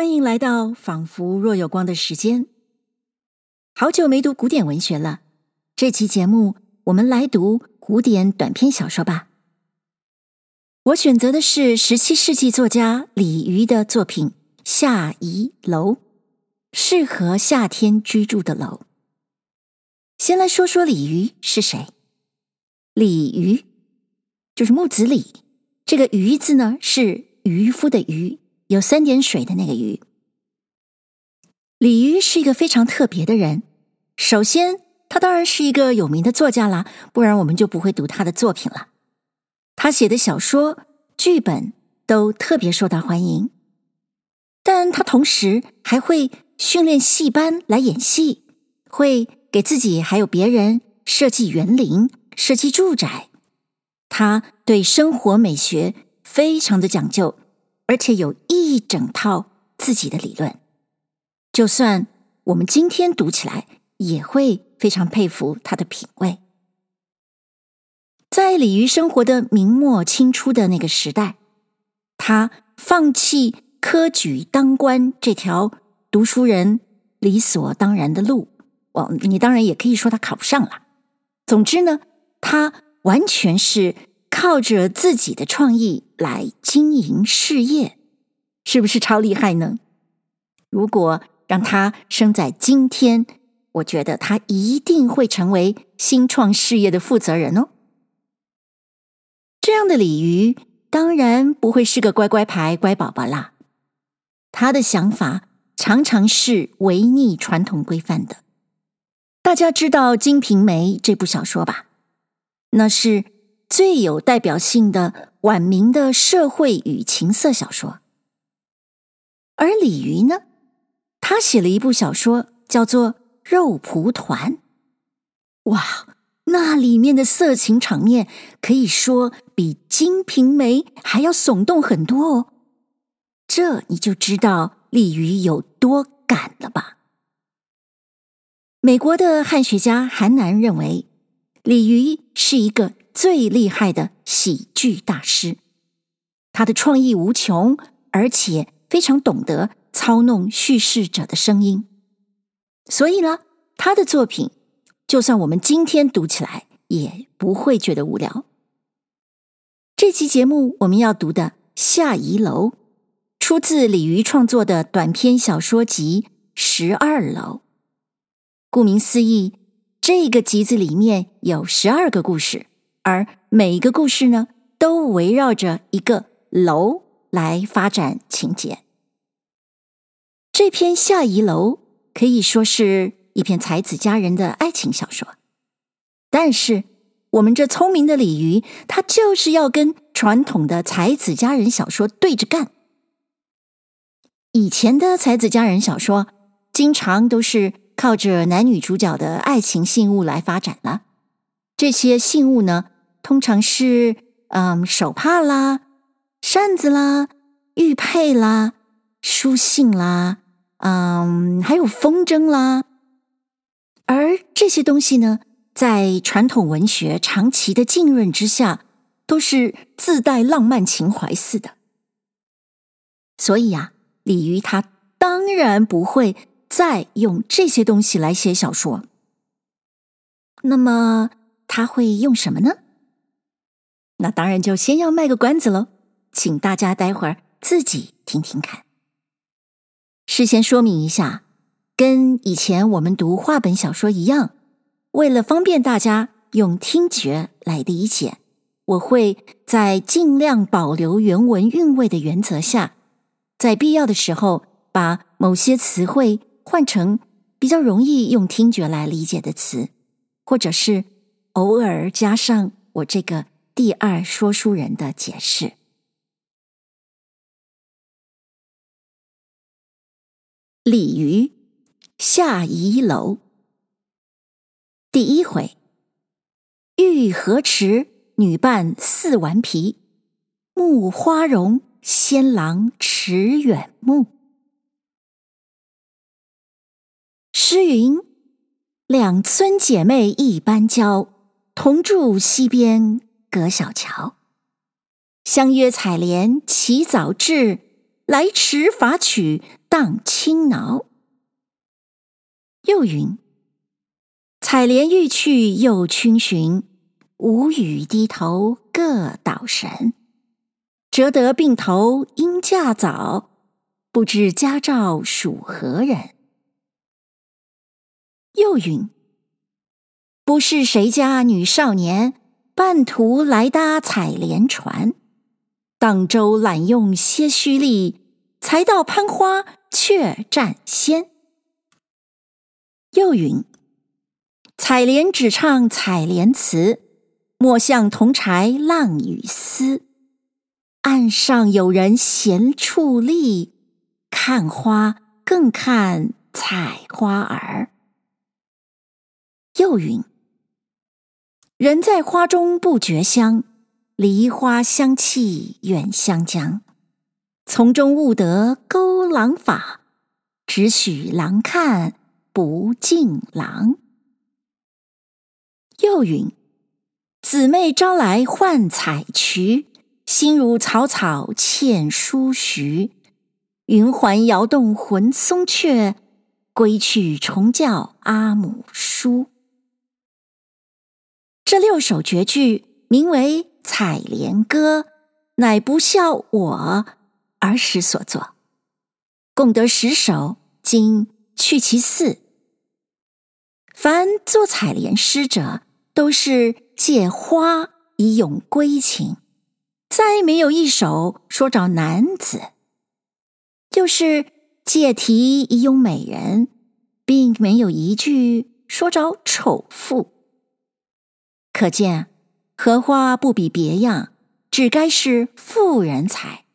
欢迎来到仿佛若有光的时间。好久没读古典文学了，这期节目我们来读古典短篇小说吧。我选择的是十七世纪作家李渔的作品《夏宜楼》，适合夏天居住的楼。先来说说李渔是谁？李渔就是木子李，这个“渔”字呢是渔夫的“渔”。有三点水的那个鱼。李渔是一个非常特别的人。首先，他当然是一个有名的作家啦，不然我们就不会读他的作品了。他写的小说、剧本都特别受到欢迎。但他同时还会训练戏班来演戏，会给自己还有别人设计园林、设计住宅。他对生活美学非常的讲究。而且有一整套自己的理论，就算我们今天读起来，也会非常佩服他的品味。在李渔生活的明末清初的那个时代，他放弃科举当官这条读书人理所当然的路，哦，你当然也可以说他考不上了。总之呢，他完全是。靠着自己的创意来经营事业，是不是超厉害呢？如果让他生在今天，我觉得他一定会成为新创事业的负责人哦。这样的鲤鱼当然不会是个乖乖牌乖宝宝啦，他的想法常常是违逆传统规范的。大家知道《金瓶梅》这部小说吧？那是。最有代表性的晚明的社会与情色小说，而李渔呢，他写了一部小说叫做《肉蒲团》。哇，那里面的色情场面可以说比《金瓶梅》还要耸动很多哦。这你就知道李渔有多敢了吧？美国的汉学家韩南认为，李渔是一个。最厉害的喜剧大师，他的创意无穷，而且非常懂得操弄叙事者的声音，所以呢，他的作品就算我们今天读起来也不会觉得无聊。这期节目我们要读的《下移楼》，出自李渔创作的短篇小说集《十二楼》。顾名思义，这个集子里面有十二个故事。而每一个故事呢，都围绕着一个楼来发展情节。这篇《下移楼》可以说是一篇才子佳人的爱情小说，但是我们这聪明的鲤鱼，它就是要跟传统的才子佳人小说对着干。以前的才子佳人小说，经常都是靠着男女主角的爱情信物来发展了。这些信物呢，通常是嗯手帕啦、扇子啦、玉佩啦、书信啦，嗯，还有风筝啦。而这些东西呢，在传统文学长期的浸润之下，都是自带浪漫情怀似的。所以呀，李渔他当然不会再用这些东西来写小说。那么。他会用什么呢？那当然就先要卖个关子喽，请大家待会儿自己听听看。事先说明一下，跟以前我们读话本小说一样，为了方便大家用听觉来理解，我会在尽量保留原文韵味的原则下，在必要的时候把某些词汇换成比较容易用听觉来理解的词，或者是。偶尔加上我这个第二说书人的解释。鲤鱼下移楼》第一回：玉河池女伴似顽皮，木花容仙郎迟远目。诗云：两村姐妹一般娇。同住溪边隔小桥，相约采莲起早至，来迟罚曲荡轻挠。又云：采莲欲去又逡巡，无语低头各捣神。折得并头应嫁早，不知佳兆属何人？又云：不是谁家女少年，半途来搭采莲船。荡舟懒用些虚力，才到攀花却占先。又云：采莲只唱采莲词，莫向同柴浪语丝。岸上有人闲矗立，看花更看采花儿。又云：人在花中不觉香，梨花香气远香江。从中悟得勾郎法，只许郎看不敬郎。又云：姊妹招来唤采衢。心如草草欠书徐，云环摇动魂松雀，归去重教阿母书。这六首绝句名为《采莲歌》，乃不肖我儿时所作，共得十首，今去其四。凡作采莲诗者，都是借花以咏归情。再没有一首说找男子，就是借题以咏美人，并没有一句说找丑妇。可见荷花不比别样，只该是妇人采，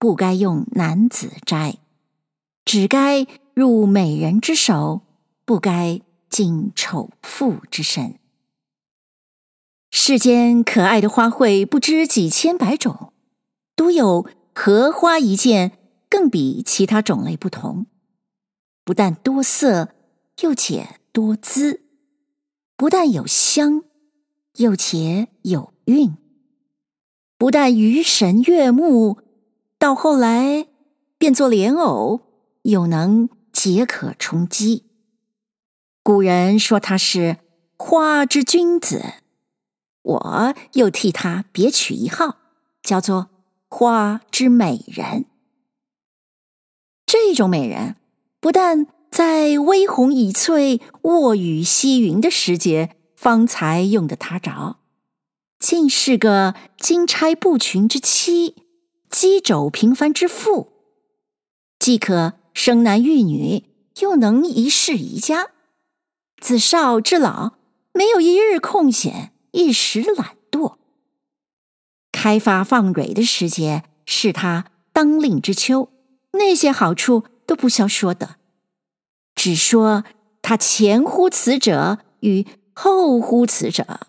不该用男子摘；只该入美人之手，不该进丑妇之身。世间可爱的花卉不知几千百种，独有荷花一件，更比其他种类不同。不但多色，又且多姿；不但有香，又且有韵；不但鱼神悦目，到后来变作莲藕，又能解渴充饥。古人说他是花之君子。我又替他别取一号，叫做“花之美人”。这种美人，不但在微红已翠、卧雨溪云的时节方才用得他着，竟是个金钗布裙之妻，机帚平凡之妇，既可生男育女，又能一室宜家，自少至老，没有一日空闲。一时懒惰，开发放蕊的时节是他当令之秋，那些好处都不消说的，只说他前乎此者与后乎此者。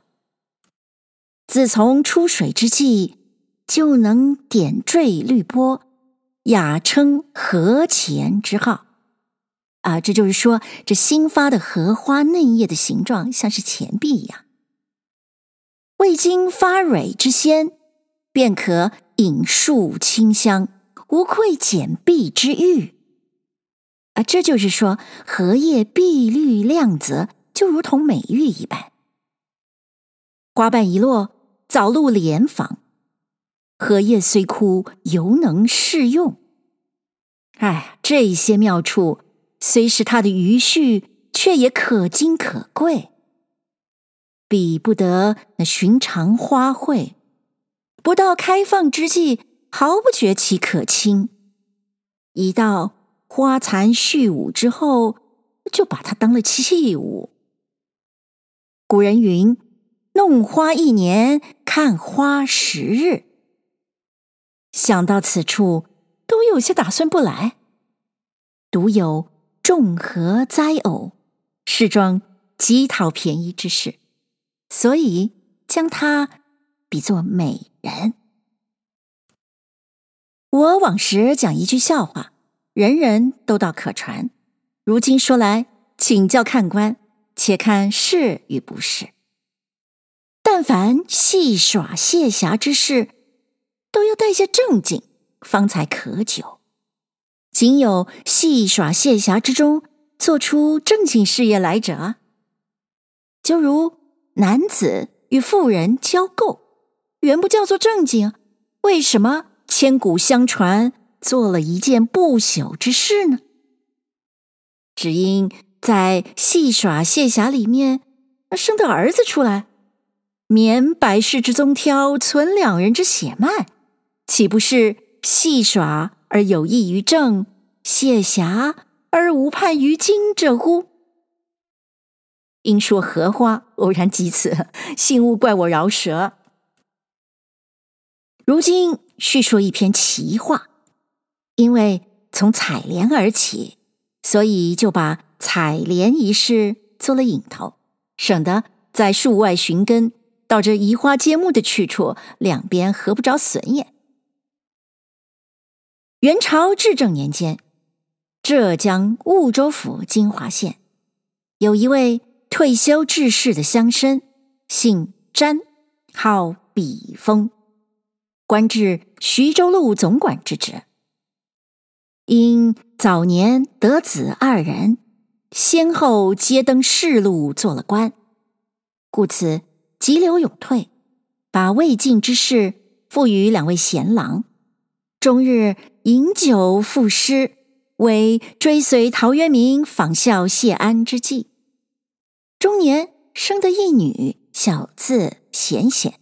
自从出水之际，就能点缀绿波，雅称荷钱之号。啊，这就是说，这新发的荷花嫩叶的形状像是钱币一样。未经发蕊之先，便可饮树清香，无愧简碧之誉。啊，这就是说，荷叶碧绿亮泽，就如同美玉一般。花瓣一落，早露莲房；荷叶虽枯，犹能适用。哎，这些妙处，虽是他的余绪，却也可金可贵。比不得那寻常花卉，不到开放之际，毫不觉其可亲；一到花残絮舞之后，就把它当了器物。古人云：“弄花一年，看花十日。”想到此处，都有些打算不来。独有种荷栽藕，是桩极讨便宜之事。所以将它比作美人。我往时讲一句笑话，人人都道可传。如今说来，请教看官，且看是与不是。但凡戏耍谢侠之事，都要带些正经，方才可久。仅有戏耍谢侠之中做出正经事业来者，就如男子与妇人交媾，原不叫做正经，为什么千古相传做了一件不朽之事呢？只因在戏耍谢霞里面生的儿子出来，免百世之宗挑，存两人之血脉，岂不是戏耍而有益于政，谢霞而无叛于今者乎？因说何话，偶然及此，幸勿怪我饶舌。如今叙说一篇奇话，因为从采莲而起，所以就把采莲一事做了引头，省得在树外寻根，到这移花接木的去处，两边合不着损也。元朝至正年间，浙江婺州府金华县有一位退休致仕的乡绅，姓詹，号笔锋，官至徐州路总管之职。因早年得子二人，先后皆登仕路做了官，故此急流勇退，把未尽之事付与两位贤郎，终日饮酒赋诗，为追随陶渊明仿效谢安之计。终年生得一女，小字贤贤。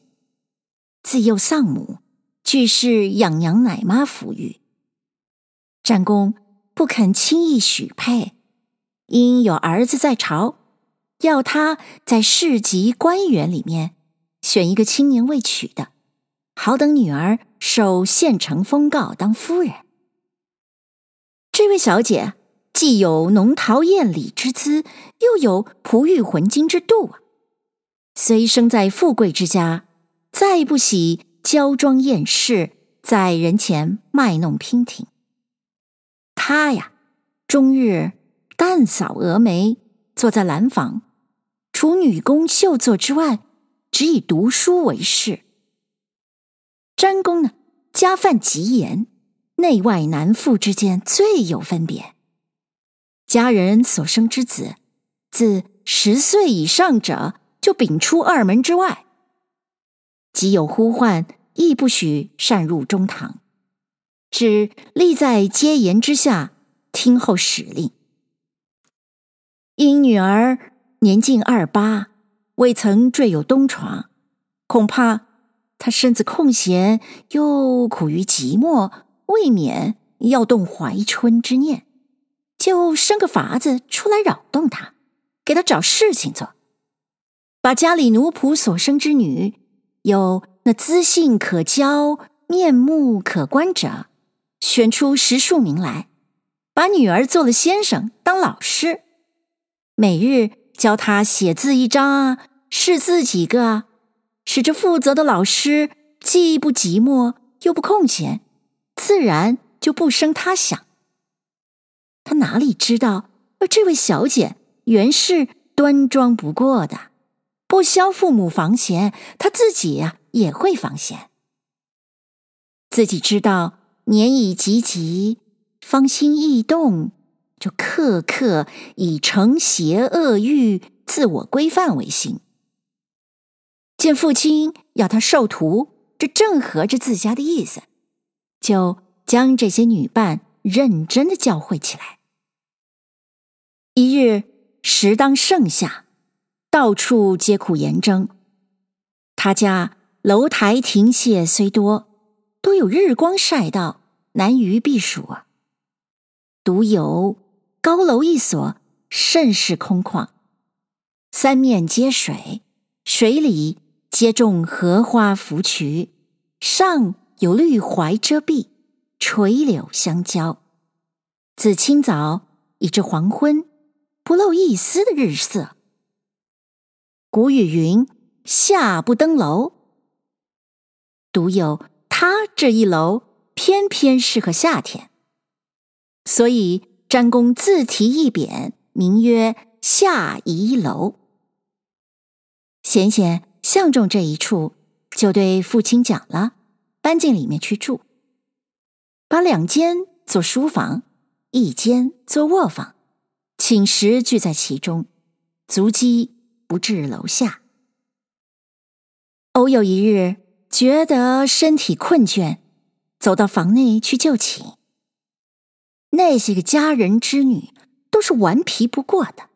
自幼丧母，俱是养娘奶妈抚育。战公不肯轻易许配，因有儿子在朝，要他在市级官员里面选一个青年未娶的，好等女儿受县城封诰当夫人。这位小姐既有浓桃艳李之姿，又有璞玉浑金之度啊！虽生在富贵之家，再不喜娇妆艳饰，在人前卖弄娉婷。她呀，终日淡扫蛾眉，坐在兰房，除女工绣作之外，只以读书为事。詹公呢，家范极严，内外男妇之间最有分别。家人所生之子，自十岁以上者就秉出二门之外，即有呼唤，亦不许擅入中堂。只立在阶檐之下，听候使令。因女儿年近二八，未曾坠有东床，恐怕她身子空闲，又苦于寂寞，未免要动怀春之念，就生个法子出来扰动她，给她找事情做，把家里奴仆所生之女，有那资性可骄、面目可观者。选出十数名来，把女儿做了先生，当老师，每日教他写字一张啊，识字几个啊，使这负责的老师既不寂寞又不空闲，自然就不生他想。他哪里知道，这位小姐原是端庄不过的，不消父母房闲，她自己呀、啊、也会房闲，自己知道。年已及笄，芳心易动，就刻刻以惩邪恶欲、自我规范为心。见父亲要他授徒，这正合着自家的意思，就将这些女伴认真的教诲起来。一日，时当盛夏，到处皆苦严征。他家楼台亭榭虽多。都有日光晒到，难于避暑啊。独有高楼一所，甚是空旷，三面皆水，水里皆种荷花芙蕖，上有绿槐遮蔽，垂柳相交。自清早以至黄昏，不露一丝的日色。古语云：“夏不登楼。”独有。他这一楼偏偏适合夏天，所以詹公自题一匾，名曰“夏宜楼”。娴娴相中这一处，就对父亲讲了，搬进里面去住，把两间做书房，一间做卧房，寝食俱在其中，足迹不至楼下。偶有一日，觉得身体困倦，走到房内去就寝。那些个佳人织女都是顽皮不过的，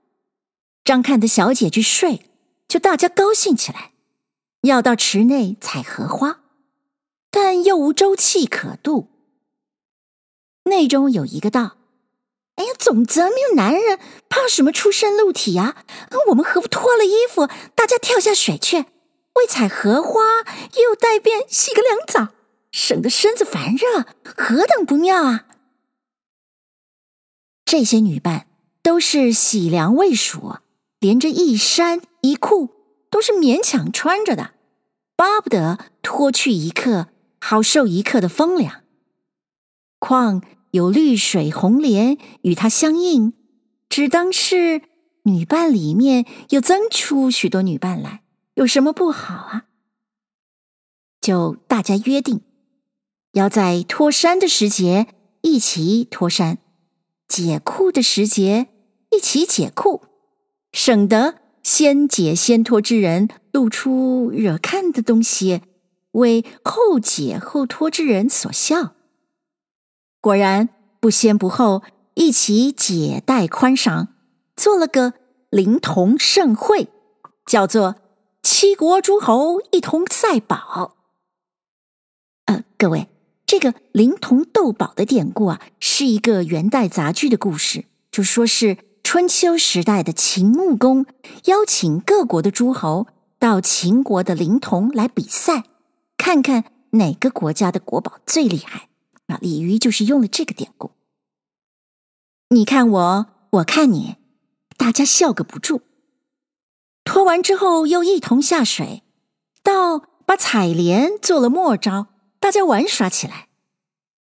张看的小姐去睡，就大家高兴起来，要到池内采荷花，但又无舟楫可渡。内中有一个道：“哎呀，总则没有男人，怕什么出身露体呀？我们何不脱了衣服，大家跳下水去，为采荷花又带便洗个凉澡，省得身子烦热，何等不妙啊！”这些女伴都是喜凉未熟，连着一衫一裤都是勉强穿着的，巴不得脱去一刻，好受一刻的风凉。况有绿水红莲与它相应，只当是女伴里面又增出许多女伴来，有什么不好啊？就大家约定，要在脱衫的时节一起脱衫，解裤的时节一起解裤，省得先解先脱之人露出惹看的东西，为后解后脱之人所笑。果然不先不后，一起解带宽赏，做了个灵童盛会，叫做七国诸侯一同赛宝。呃，各位，这个灵童斗宝的典故啊，是一个元代杂剧的故事，就说是春秋时代的秦穆公邀请各国的诸侯到秦国的灵童来比赛，看看哪个国家的国宝最厉害。啊鲤鱼就是用了这个典故。你看我，我看你，大家笑个不住。脱完之后，又一同下水，到把采莲做了末招，大家玩耍起来。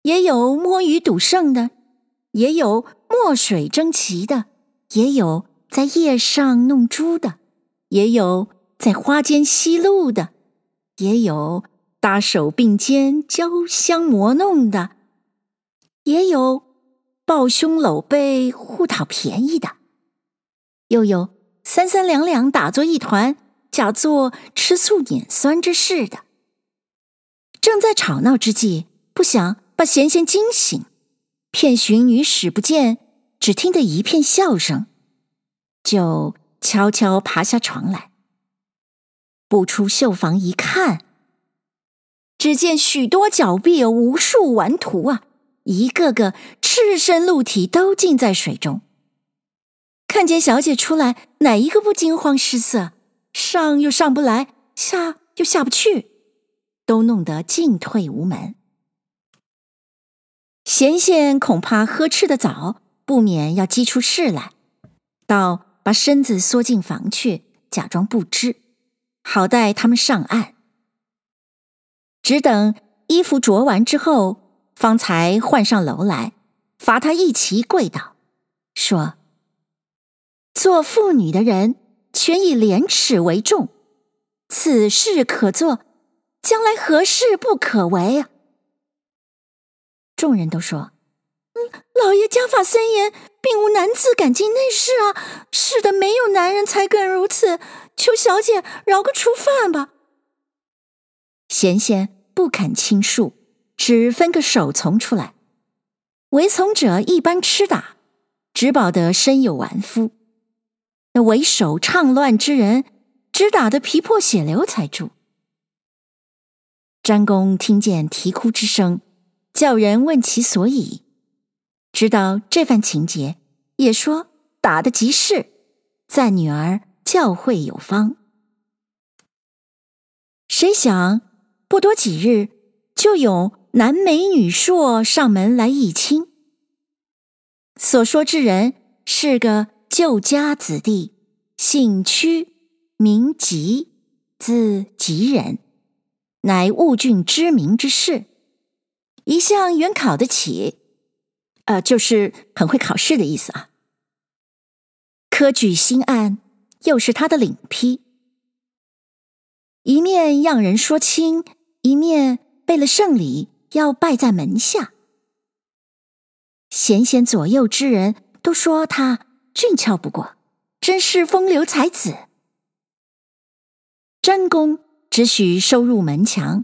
也有摸鱼赌胜的，也有墨水争奇的，也有在叶上弄珠的，也有在花间吸露的，也有搭手并肩交相磨弄的。也有抱胸搂背互讨便宜的，又有三三两两打作一团，假作吃醋碾酸之事的。正在吵闹之际，不想把贤贤惊醒，遍寻女使不见，只听得一片笑声，就悄悄爬下床来，步出绣房一看，只见许多脚臂有无数顽徒啊！一个个赤身露体，都浸在水中。看见小姐出来，哪一个不惊慌失色？上又上不来，下又下不去，都弄得进退无门。贤贤恐怕呵吃得早，不免要激出事来，倒把身子缩进房去，假装不知，好待他们上岸。只等衣服着完之后。方才唤上楼来，罚他一齐跪倒，说：“做妇女的人，全以廉耻为重，此事可做，将来何事不可为啊？”众人都说：“嗯，老爷家法森严，并无男子敢进内室啊！是的，没有男人才敢如此，求小姐饶个初犯吧。”贤贤不肯倾诉。只分个首从出来，为从者一般吃打，只保得身有完肤；那为首唱乱之人，只打得皮破血流才住。詹公听见啼哭之声，叫人问其所以，知道这番情节，也说打得极是，赞女儿教诲有方。谁想不多几日，就有。男美女硕上门来议亲，所说之人是个旧家子弟，姓屈，名吉，字吉人，乃物郡知名之士，一向原考得起，呃，就是很会考试的意思啊。科举新案又是他的领批，一面让人说亲，一面备了圣礼。要拜在门下，贤贤左右之人都说他俊俏不过，真是风流才子。真公只许收入门墙，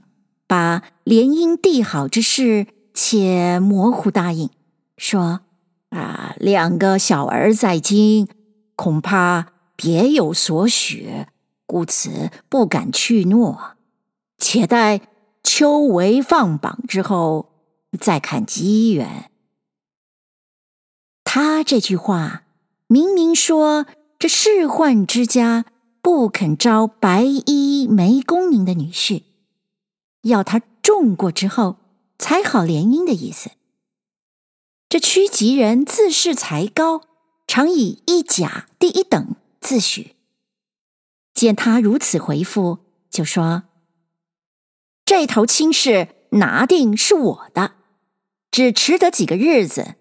把联姻递好之事且模糊答应，说：“啊，两个小儿在京，恐怕别有所许，故此不敢去诺。且待秋闱放榜之后，再看机缘。”他这句话明明说，这仕宦之家不肯招白衣没功名的女婿，要他中过之后才好联姻的意思。这屈吉人自恃才高，常以一甲第一等自诩。见他如此回复，就说：“这头亲事拿定是我的，只迟得几个日子。”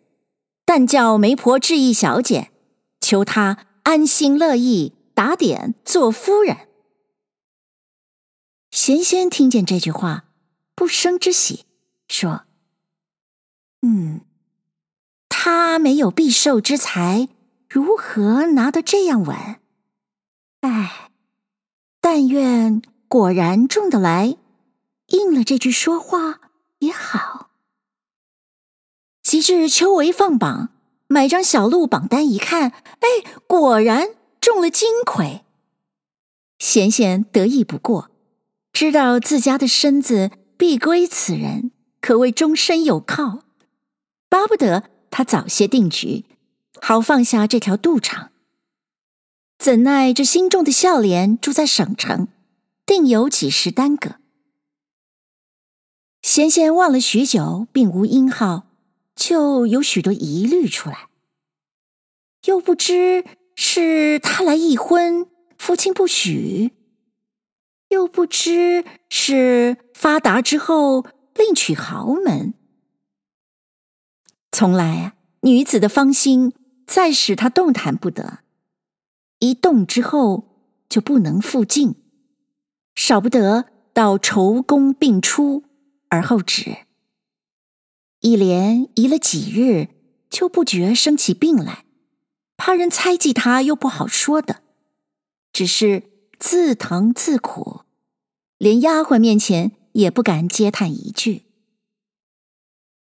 但叫媒婆致意小姐，求她安心乐意打点做夫人。贤贤听见这句话，不胜之喜，说：“嗯，他没有必寿之才，如何拿得这样稳？哎，但愿果然中得来，应了这句说话也好。”及至秋闱放榜，买张小路榜单一看，哎，果然中了金魁。贤贤得意不过，知道自家的身子必归此人，可谓终身有靠，巴不得他早些定局，好放下这条肚肠。怎奈这新中的孝廉住在省城，定有几时耽搁。贤贤望了许久，并无音号。就有许多疑虑出来，又不知是他来议婚，父亲不许；又不知是发达之后另娶豪门。从来啊，女子的芳心再使他动弹不得，一动之后就不能复静，少不得到愁宫病出而后止。一连疑了几日，就不觉生起病来，怕人猜忌他，又不好说的，只是自疼自苦，连丫鬟面前也不敢嗟叹一句。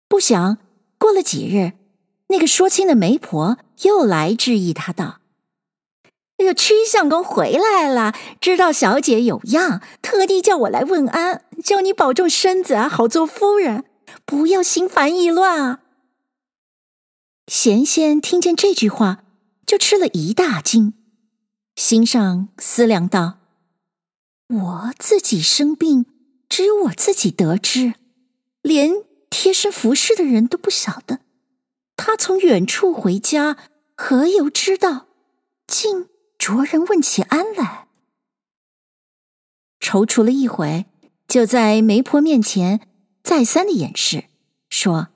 不想过了几日，那个说亲的媒婆又来质意他道：“那个屈相公回来了，知道小姐有恙，特地叫我来问安，叫你保重身子啊，好做夫人。”不要心烦意乱啊！贤贤听见这句话，就吃了一大惊，心上思量道：“我自己生病，只有我自己得知，连贴身服侍的人都不晓得。他从远处回家，何由知道？竟着人问起安来。”踌躇了一会，就在媒婆面前。再三的掩饰，说：“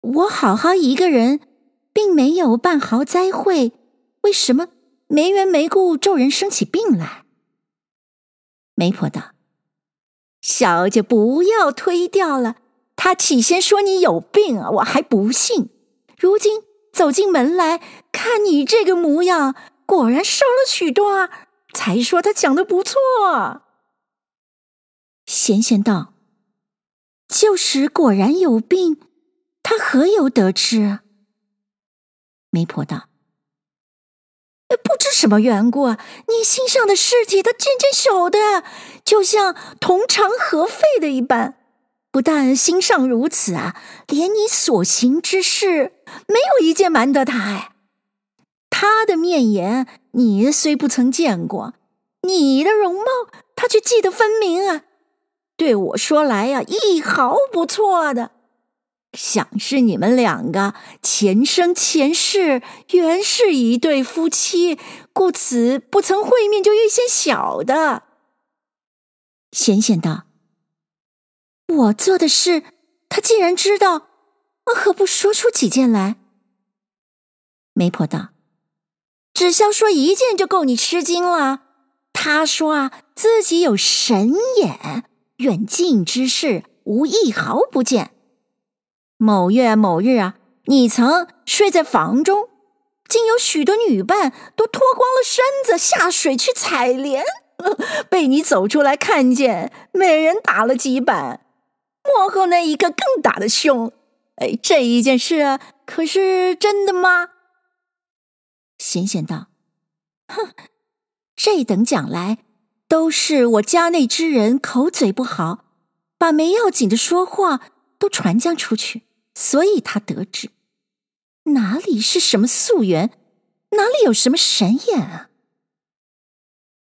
我好好一个人，并没有半毫灾会，为什么没缘没故骤然生起病来？”媒婆道：“小姐不要推掉了，他起先说你有病啊，我还不信。如今走进门来看你这个模样，果然瘦了许多啊，才说他讲的不错。”贤贤道。旧时果然有病，他何由得知？媒婆道：“不知什么缘故，你心上的事体，他渐渐晓得，就像同肠合肺的一般。不但心上如此啊，连你所行之事，没有一件瞒得他。哎，他的面颜，你虽不曾见过，你的容貌，他却记得分明啊。”对我说来呀，一毫不错的，想是你们两个前生前世原是一对夫妻，故此不曾会面就预先晓得。贤贤道：“我做的事，他既然知道，我何不说出几件来？”媒婆道：“只消说一件就够你吃惊了。他说啊，自己有神眼。”远近之事，无一毫不见。某月某日啊，你曾睡在房中，竟有许多女伴都脱光了身子下水去采莲，被你走出来看见，每人打了几板。幕后那一个更打的凶。哎，这一件事可是真的吗？闲闲道：“哼，这等讲来，都是我家内之人口嘴不好，把没要紧的说话都传将出去，所以他得知。哪里是什么溯源，哪里有什么神眼啊？”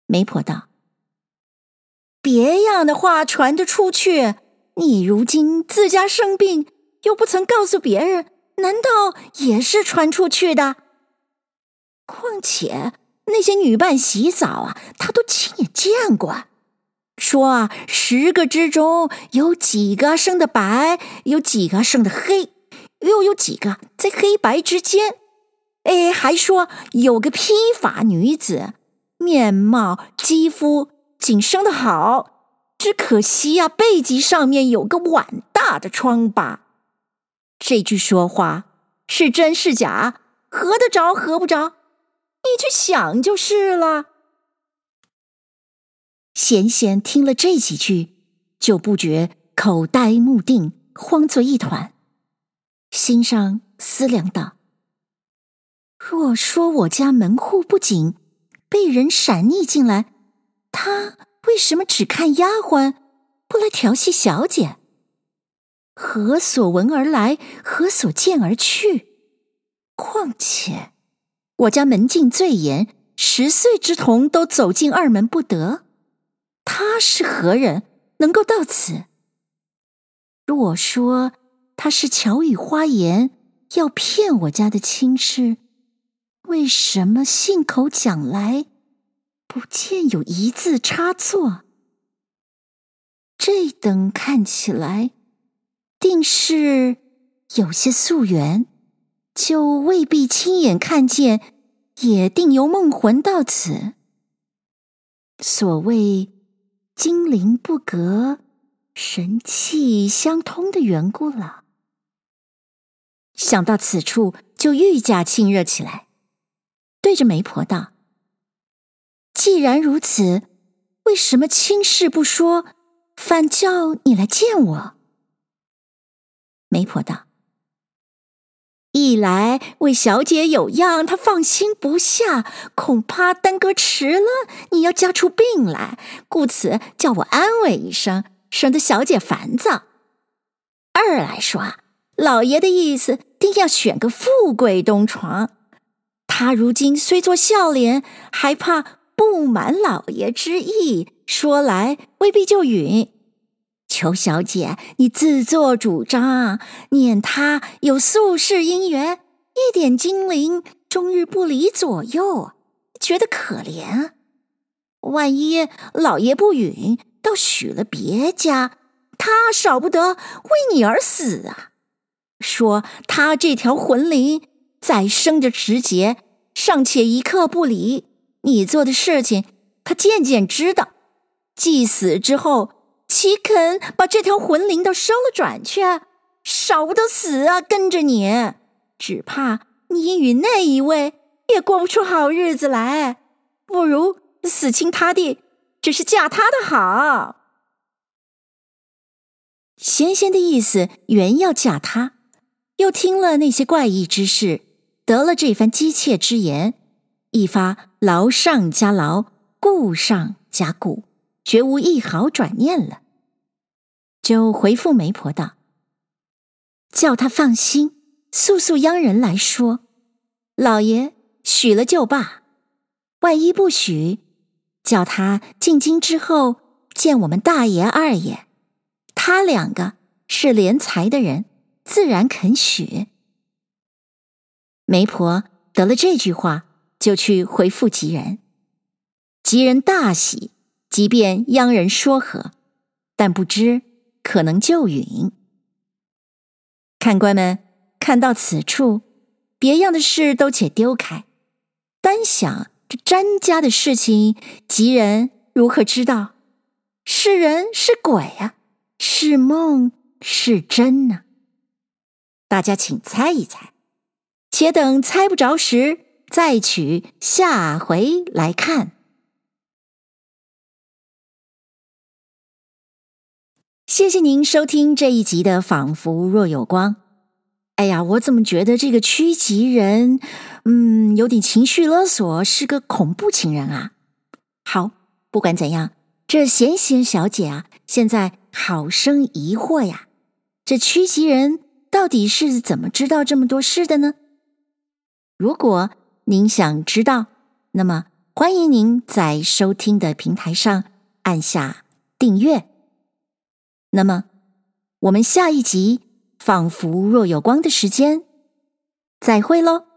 媒婆道：“别样的话传得出去。”你如今自家生病，又不曾告诉别人，难道也是传出去的？况且那些女伴洗澡啊，他都亲眼见过，说啊，十个之中有几个生的白，有几个生的黑，又有几个在黑白之间。哎，还说有个披发女子，面貌肌肤仅生得好。只可惜呀、啊，背脊上面有个碗大的疮疤。这句说话是真是假，合得着合不着，你去想就是了。闲闲听了这几句，就不觉口呆目定，慌作一团，心上思量道：若说我家门户不紧，被人闪匿进来，他。为什么只看丫鬟，不来调戏小姐？何所闻而来，何所见而去？况且我家门禁最严，十岁之童都走进二门不得。他是何人，能够到此？若说他是巧语花言，要骗我家的亲事，为什么信口讲来？不见有一字差错，这等看起来，定是有些溯源，就未必亲眼看见，也定由梦魂到此。所谓精灵不隔，神气相通的缘故了。想到此处，就愈加亲热起来，对着媒婆道。既然如此，为什么亲事不说，反叫你来见我？媒婆道：“一来为小姐有恙，她放心不下，恐怕耽搁迟了，你要家出病来，故此叫我安慰一声，省得小姐烦躁。二来说，老爷的意思定要选个富贵东床，他如今虽做笑脸，还怕。”不满老爷之意，说来未必就允。裘小姐你自作主张，念他有宿世姻缘，一点精灵终日不离左右，觉得可怜。万一老爷不允，倒许了别家，他少不得为你而死啊！说他这条魂灵在生的时节，尚且一刻不离。你做的事情，他渐渐知道。既死之后，岂肯把这条魂灵都收了转去啊？少不得死啊！跟着你，只怕你与那一位也过不出好日子来。不如死心塌地，只是嫁他的好。贤贤的意思原要嫁他，又听了那些怪异之事，得了这番讥切之言。一发劳上加劳，顾上加顾，绝无一毫转念了。就回复媒婆道：“叫他放心，速速央人来说，老爷许了就罢。万一不许，叫他进京之后见我们大爷二爷，他两个是怜财的人，自然肯许。”媒婆得了这句话。就去回复吉人，吉人大喜，即便央人说和，但不知可能就允。看官们看到此处，别样的事都且丢开，单想这詹家的事情，吉人如何知道？是人是鬼啊？是梦是真呢、大家请猜一猜。且等猜不着时，再取下回来看。谢谢您收听这一集的《仿佛若有光》。哎呀，我怎么觉得这个趋吉人，嗯，有点情绪勒索，是个恐怖情人啊？好，不管怎样，这闲闲小姐啊，现在好生疑惑呀。这趋吉人到底是怎么知道这么多事的呢？如果您想知道，那么欢迎您在收听的平台上按下订阅。那么，我们下一集。仿佛若有光的时间，再会喽。